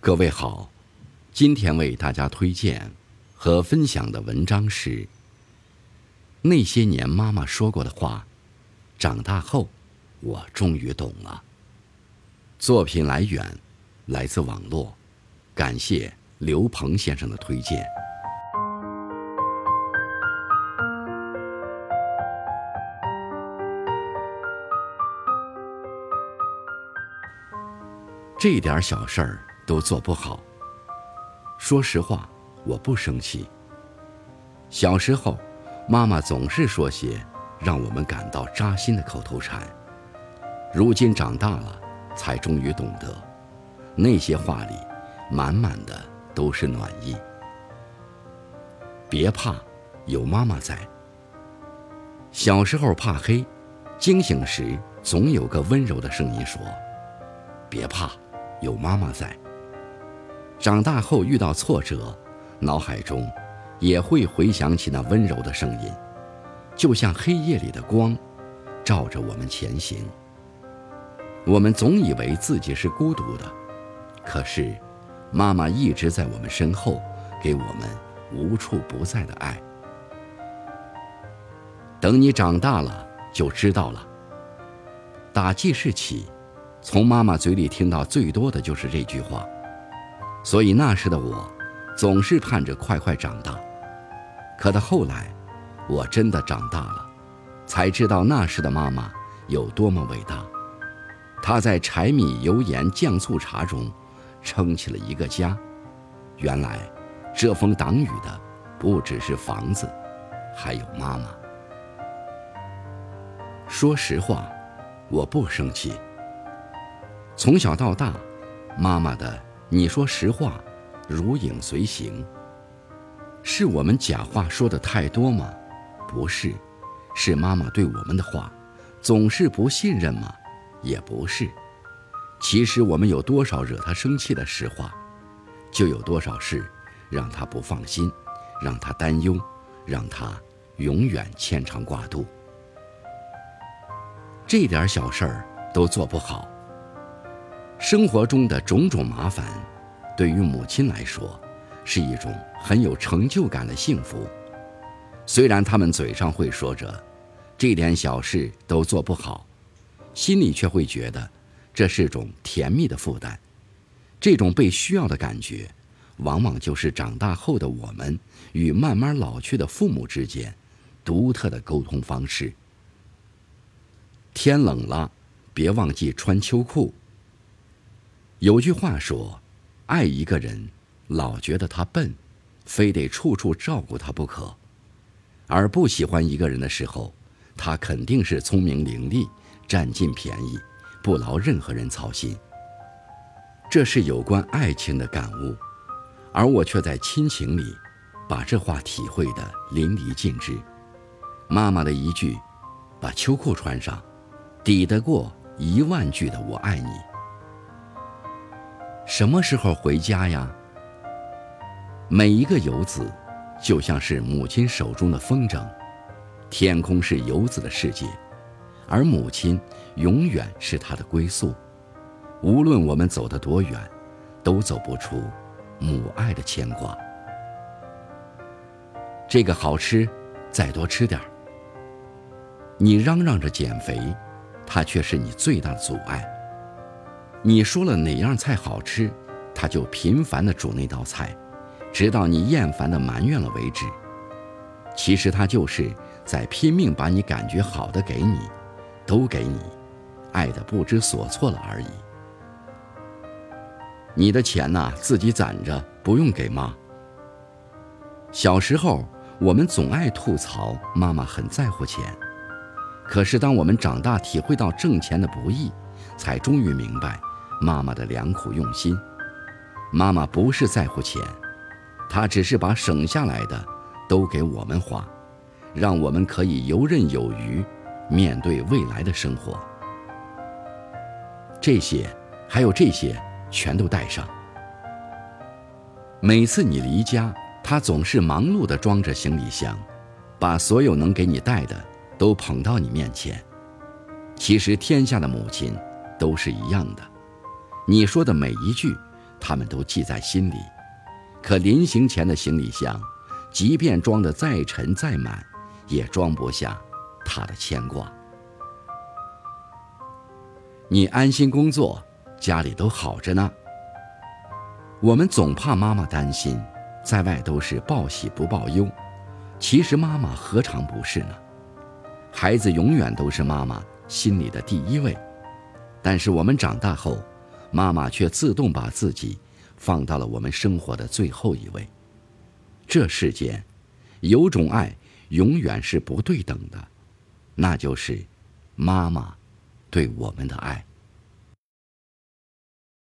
各位好，今天为大家推荐和分享的文章是《那些年妈妈说过的话》，长大后我终于懂了。作品来源来自网络，感谢刘鹏先生的推荐。这点小事儿。都做不好。说实话，我不生气。小时候，妈妈总是说些让我们感到扎心的口头禅。如今长大了，才终于懂得，那些话里满满的都是暖意。别怕，有妈妈在。小时候怕黑，惊醒时总有个温柔的声音说：“别怕，有妈妈在。”长大后遇到挫折，脑海中也会回想起那温柔的声音，就像黑夜里的光，照着我们前行。我们总以为自己是孤独的，可是妈妈一直在我们身后，给我们无处不在的爱。等你长大了就知道了。打记事起，从妈妈嘴里听到最多的就是这句话。所以那时的我，总是盼着快快长大。可到后来，我真的长大了，才知道那时的妈妈有多么伟大。她在柴米油盐酱醋茶中，撑起了一个家。原来，遮风挡雨的不只是房子，还有妈妈。说实话，我不生气。从小到大，妈妈的。你说实话，如影随形。是我们假话说的太多吗？不是，是妈妈对我们的话，总是不信任吗？也不是。其实我们有多少惹她生气的实话，就有多少事让她不放心，让她担忧，让她永远牵肠挂肚。这点小事儿都做不好。生活中的种种麻烦，对于母亲来说，是一种很有成就感的幸福。虽然他们嘴上会说着，这点小事都做不好，心里却会觉得这是种甜蜜的负担。这种被需要的感觉，往往就是长大后的我们与慢慢老去的父母之间独特的沟通方式。天冷了，别忘记穿秋裤。有句话说：“爱一个人，老觉得他笨，非得处处照顾他不可；而不喜欢一个人的时候，他肯定是聪明伶俐，占尽便宜，不劳任何人操心。”这是有关爱情的感悟，而我却在亲情里，把这话体会得淋漓尽致。妈妈的一句“把秋裤穿上”，抵得过一万句的“我爱你”。什么时候回家呀？每一个游子，就像是母亲手中的风筝，天空是游子的世界，而母亲永远是他的归宿。无论我们走得多远，都走不出母爱的牵挂。这个好吃，再多吃点儿。你嚷嚷着减肥，它却是你最大的阻碍。你说了哪样菜好吃，他就频繁地煮那道菜，直到你厌烦地埋怨了为止。其实他就是在拼命把你感觉好的给你，都给你，爱的不知所措了而已。你的钱呐，自己攒着，不用给妈。小时候，我们总爱吐槽妈妈很在乎钱，可是当我们长大，体会到挣钱的不易，才终于明白。妈妈的良苦用心，妈妈不是在乎钱，她只是把省下来的都给我们花，让我们可以游刃有余面对未来的生活。这些，还有这些，全都带上。每次你离家，她总是忙碌地装着行李箱，把所有能给你带的都捧到你面前。其实天下的母亲都是一样的。你说的每一句，他们都记在心里。可临行前的行李箱，即便装得再沉再满，也装不下他的牵挂。你安心工作，家里都好着呢。我们总怕妈妈担心，在外都是报喜不报忧，其实妈妈何尝不是呢？孩子永远都是妈妈心里的第一位，但是我们长大后，妈妈却自动把自己放到了我们生活的最后一位。这世间，有种爱永远是不对等的，那就是妈妈对我们的爱。